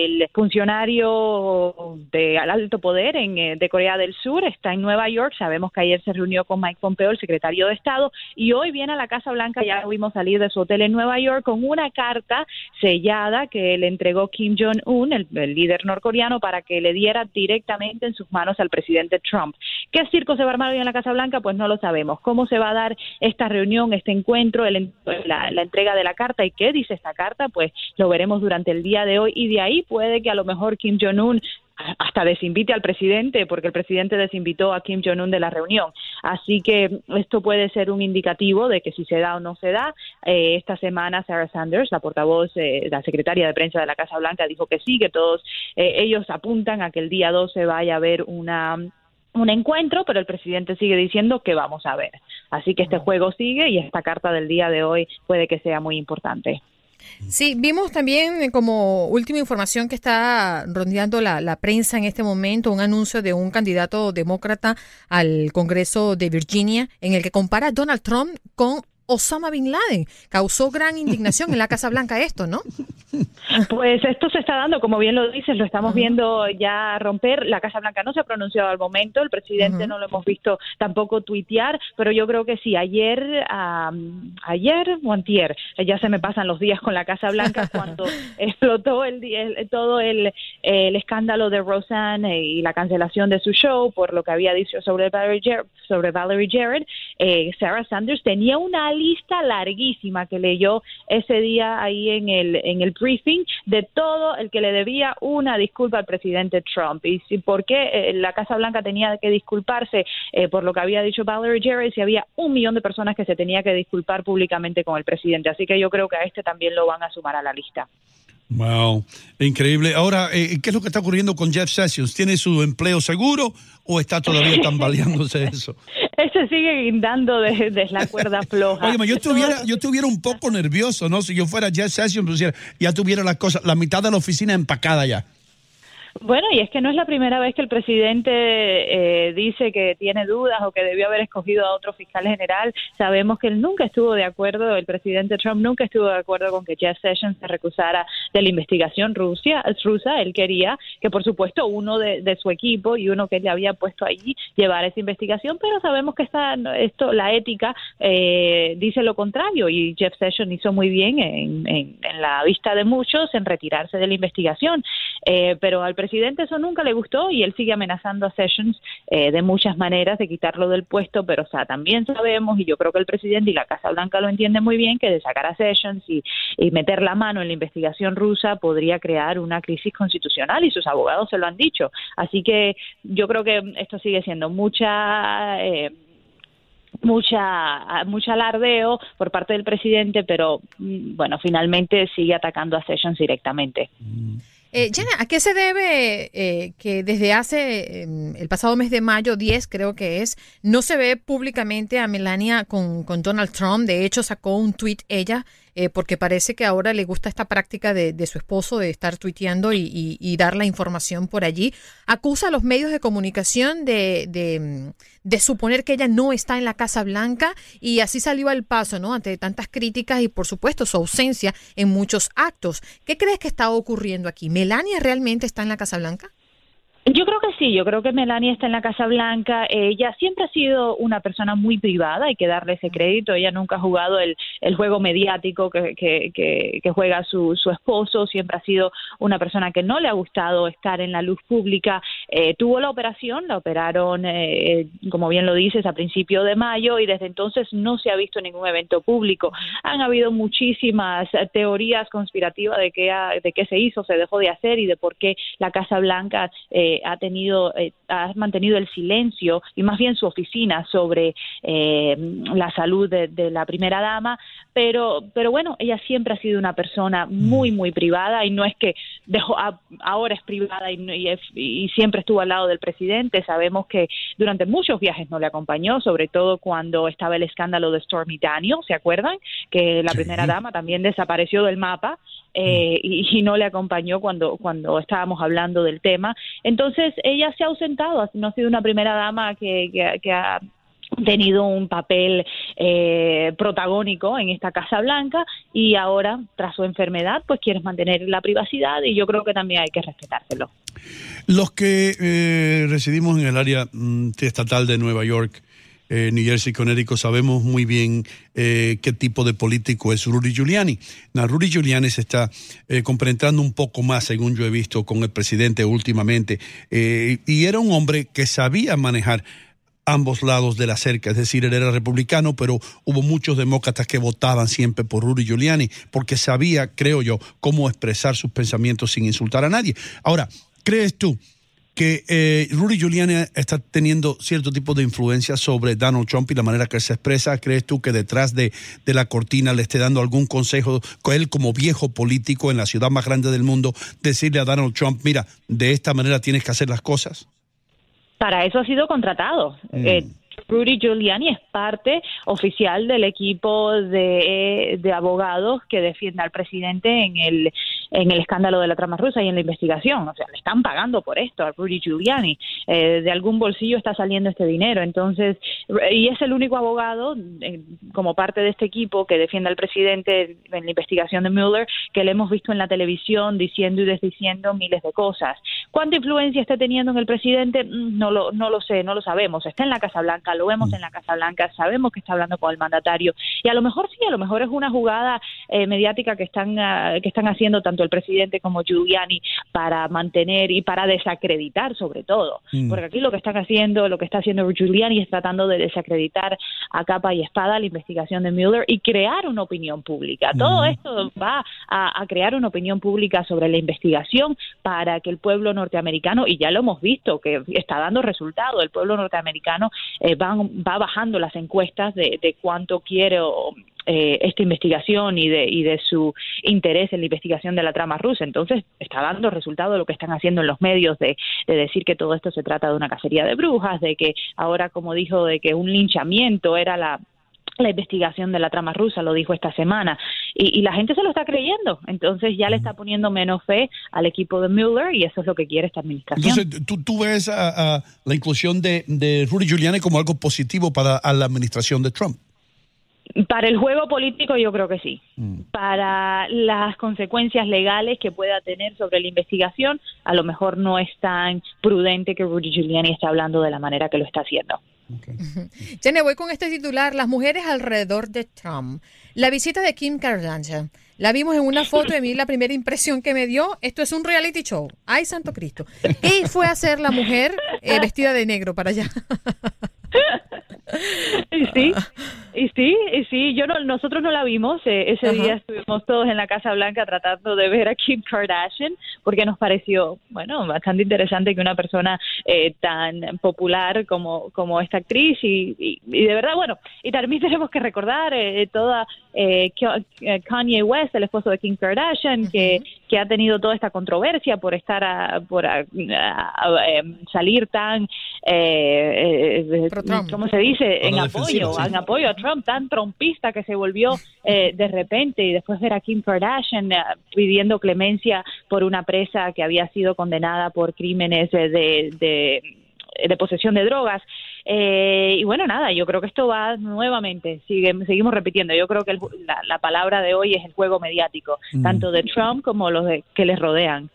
El funcionario de alto poder en, eh, de Corea del Sur está en Nueva York. Sabemos que ayer se reunió con Mike Pompeo, el secretario de Estado, y hoy viene a la Casa Blanca. Ya lo vimos salir de su hotel en Nueva York con una carta sellada que le entregó Kim Jong-un, el, el líder norcoreano, para que le diera directamente en sus manos al presidente Trump. ¿Qué circo se va a armar hoy en la Casa Blanca? Pues no lo sabemos. ¿Cómo se va a dar esta reunión, este encuentro, el, la, la entrega de la carta y qué dice esta carta? Pues lo veremos durante el día de hoy y de ahí puede que a lo mejor Kim Jong-un hasta desinvite al presidente, porque el presidente desinvitó a Kim Jong-un de la reunión. Así que esto puede ser un indicativo de que si se da o no se da. Eh, esta semana Sarah Sanders, la portavoz, eh, la secretaria de prensa de la Casa Blanca, dijo que sí, que todos eh, ellos apuntan a que el día 12 vaya a haber una un encuentro, pero el presidente sigue diciendo que vamos a ver. Así que este juego sigue y esta carta del día de hoy puede que sea muy importante. Sí, vimos también eh, como última información que está rondeando la, la, prensa en este momento un anuncio de un candidato demócrata al Congreso de Virginia en el que compara a Donald Trump con Osama Bin Laden. Causó gran indignación en la Casa Blanca esto, ¿no? Pues esto se está dando, como bien lo dices, lo estamos viendo ya romper. La Casa Blanca no se ha pronunciado al momento, el presidente no lo hemos visto tampoco tuitear, pero yo creo que sí, ayer, um, ayer o antier, ya se me pasan los días con la Casa Blanca cuando explotó el, el todo el, el, escándalo de Roseanne y la cancelación de su show por lo que había dicho sobre Valerie Jared, sobre Valerie Jared eh, Sarah Sanders tenía una lista larguísima que leyó ese día ahí en el, en el briefing de todo el que le debía una disculpa al presidente Trump. Y si, por qué eh, la Casa Blanca tenía que disculparse eh, por lo que había dicho Valerie Jarrett si había un millón de personas que se tenía que disculpar públicamente con el presidente. Así que yo creo que a este también lo van a sumar a la lista. Wow, increíble. Ahora, eh, ¿qué es lo que está ocurriendo con Jeff Sessions? ¿Tiene su empleo seguro o está todavía tambaleándose eso? Ese sigue guindando desde de la cuerda floja. Oye, yo estuviera, yo estuviera un poco nervioso, ¿no? Si yo fuera Jeff Sessions, pues, ya tuviera la cosa, la mitad de la oficina empacada ya. Bueno, y es que no es la primera vez que el presidente eh, dice que tiene dudas o que debió haber escogido a otro fiscal general. Sabemos que él nunca estuvo de acuerdo, el presidente Trump nunca estuvo de acuerdo con que Jeff Sessions se recusara de la investigación rusa. rusa. Él quería que, por supuesto, uno de, de, su equipo y uno que le había puesto allí llevara esa investigación, pero sabemos que esta, esto, la ética eh, dice lo contrario y Jeff Sessions hizo muy bien en, en, en, la vista de muchos en retirarse de la investigación. Eh, pero al presidente eso nunca le gustó y él sigue amenazando a Sessions eh, de muchas maneras de quitarlo del puesto, pero o sea, también sabemos, y yo creo que el presidente y la Casa Blanca lo entienden muy bien, que de sacar a Sessions y, meter la mano en la investigación rusa podría crear una crisis constitucional y sus abogados se lo han dicho. Así que yo creo que esto sigue siendo mucha... Eh, mucha mucho alardeo por parte del presidente, pero mm, bueno, finalmente sigue atacando a Sessions directamente. Eh, Jenna, ¿a qué se debe eh, que desde hace em, el pasado mes de mayo 10, creo que es, no se ve públicamente a Melania con, con Donald Trump? De hecho, sacó un tweet ella eh, porque parece que ahora le gusta esta práctica de, de su esposo de estar tuiteando y, y- y dar la información por allí. Acusa a los medios de comunicación de, de, mm, de suponer que ella no está en la Casa Blanca y así salió al paso, ¿no? Ante tantas críticas y, por supuesto, su ausencia en muchos actos. ¿Qué crees que está ocurriendo aquí? ¿Melania realmente está en la Casa Blanca? Yo creo que sí, yo creo que Melania está en la Casa Blanca. Ella siempre ha sido una persona muy privada, hay que darle ese crédito. Ella nunca ha jugado el, el juego mediático que, que, juega su, su esposo, siempre ha sido una persona que no le ha gustado estar en la luz pública. Eh, tuvo la operación, la operaron, eh, como bien lo dices, a principio de mayo y desde entonces no se ha visto ningún evento público. Han habido muchísimas eh, teorías conspirativas de qué, de qué se hizo, se dejó de hacer y de por qué la Casa Blanca eh, ha tenido, eh, ha mantenido el silencio y más bien su oficina sobre eh, la salud de, de la primera dama, pero, pero bueno, ella siempre ha sido una persona muy, muy privada y no es que dejó, a- ahora es privada y, y es- y siempre estuvo al lado del presidente. Sabemos que durante muchos viajes no le acompañó, sobre todo cuando estaba el escándalo de Stormy Daniels, ¿se acuerdan? Que la primera dama también desapareció del mapa eh, y, y no le acompañó cuando, cuando estábamos hablando del tema. Entonces, ella se ha ausentado, no ha sido una primera dama que, que, que ha tenido un papel eh, protagónico en esta Casa Blanca y ahora, tras su enfermedad, pues quiere mantener la privacidad y yo creo que también hay que respetárselo. Los que eh, residimos en el área mm, estatal de Nueva York, eh, New Jersey, Connecticut, sabemos muy bien eh, qué tipo de político es Rudy Giuliani. Na, Rudy Giuliani se está eh, un poco más, según yo he visto, con el presidente últimamente. Eh, y era un hombre que sabía manejar ambos lados de la cerca, es decir, él era republicano, pero hubo muchos demócratas que votaban siempre por Rudy Giuliani, porque sabía, creo yo, cómo expresar sus pensamientos sin insultar a nadie. Ahora, ¿crees tú que eh, Rudy Giuliani está teniendo cierto tipo de influencia sobre Donald Trump y la manera que se expresa? ¿Crees tú que detrás de, de la cortina le esté dando algún consejo, con él como viejo político en la ciudad más grande del mundo, decirle a Donald Trump, mira, de esta manera tienes que hacer las cosas? Para eso ha sido contratado. Mm. Eh, Rudy Giuliani es parte oficial del equipo de, de abogados que defiende al presidente en el en el escándalo de la trama rusa y en la investigación. O sea, le están pagando por esto a Rudy Giuliani. Eh, de algún bolsillo está saliendo este dinero. Entonces, y es el único abogado eh, como parte de este equipo que defiende al presidente en la investigación de Mueller que le hemos visto en la televisión diciendo y desdiciendo miles de cosas. ¿Cuánta influencia está teniendo en el presidente? Mm, No lo, no lo sé, no lo sabemos. Está en la Casa Blanca, lo vemos en la Casa Blanca, sabemos que está hablando con el mandatario y a lo mejor sí, a lo mejor es una jugada eh, mediática que están ah, que están haciendo tanto el presidente como Giuliani para mantener y para desacreditar sobre todo, Mm. porque aquí lo que están haciendo, lo que está haciendo Giuliani es tratando de desacreditar a capa y espada la investigación de Mueller y crear una opinión pública. Todo Mm. esto va a, a crear una opinión pública sobre la investigación para que el pueblo norteamericano, y ya lo hemos visto, que está dando resultado, el pueblo norteamericano eh, va, va bajando las encuestas de, de cuánto quiere o, eh, esta investigación y de, y de su interés en la investigación de la trama rusa. Entonces, está dando resultado lo que están haciendo en los medios de, de decir que todo esto se trata de una cacería de brujas, de que ahora, como dijo, de que un linchamiento era la la investigación de la trama rusa, lo dijo esta semana, y, y la gente se lo está creyendo, entonces ya le está poniendo menos fe al equipo de Mueller y eso es lo que quiere esta administración. Entonces, ¿tú, tú ves a, a la inclusión de, de Rudy Giuliani como algo positivo para a la administración de Trump? Para el juego político yo creo que sí. Para las consecuencias legales que pueda tener sobre la investigación, a lo mejor no es tan prudente que Rudy Giuliani esté hablando de la manera que lo está haciendo. Jenny, voy con este titular. Las mujeres alrededor de Trump. La visita de Kim Kardashian La vimos en una foto a mí la primera impresión que me dio, esto es un reality show. ¡Ay, santo Cristo! Y fue a ser la mujer eh, vestida de negro para allá. y sí, y sí, y sí, yo no, nosotros no la vimos, eh, ese día estuvimos todos en la Casa Blanca tratando de ver a Kim Kardashian porque nos pareció, bueno, bastante interesante que una persona eh, tan popular como, como esta actriz y, y, de verdad, bueno, y también tenemos que recordar eh, toda Kanye West, el esposo de Kim Kardashian, que, que ha tenido toda esta controversia por estar a, por salir tan, ¿cómo se dice? en apoyo, en apoyo a Trump, tan trompista que se volvió eh, de repente y después ver a Kim Kardashian eh, pidiendo clemencia por una presa que había sido condenada por crímenes de, de, de posesión de drogas. Eh, y bueno, nada, yo creo que esto va nuevamente, sigue, seguimos repitiendo, yo creo que la, palabra de hoy es el juego mediático, tanto de Trump como los de, que les rodean.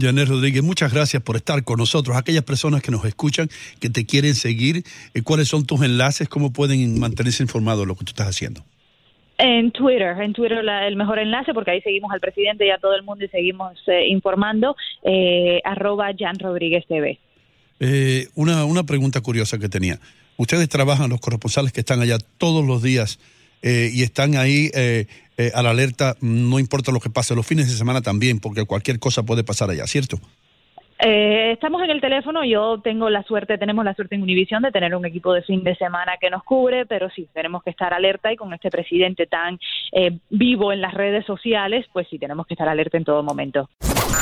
Janet Rodríguez, muchas gracias por estar con nosotros. Aquellas personas que nos escuchan, que te quieren seguir, eh, ¿cuáles son tus enlaces? ¿Cómo pueden mantenerse informados de lo que tú estás haciendo? En Twitter, en Twitter el mejor enlace porque ahí seguimos al presidente y a todo el mundo y seguimos eh, informando, arroba Jan Rodríguez TV. Eh, una, una pregunta curiosa que tenía. Ustedes trabajan, los corresponsales que están allá todos los días eh, y están ahí eh, a la alerta, no importa lo que pase, los fines de semana también, porque cualquier cosa puede pasar allá, ¿cierto? Estamos en el teléfono, yo tengo la suerte, tenemos la suerte en Univisión de tener un equipo de fin de semana que nos cubre, pero sí, tenemos que estar alerta y con este presidente tan vivo en las redes sociales, pues sí, tenemos que estar alerta en todo momento.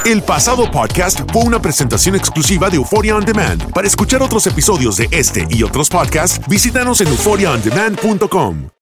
El pasado podcast fue una presentación exclusiva de Euphoria On Demand. Para escuchar otros episodios de este y otros podcasts, visítanos en euphoriaondemand.com.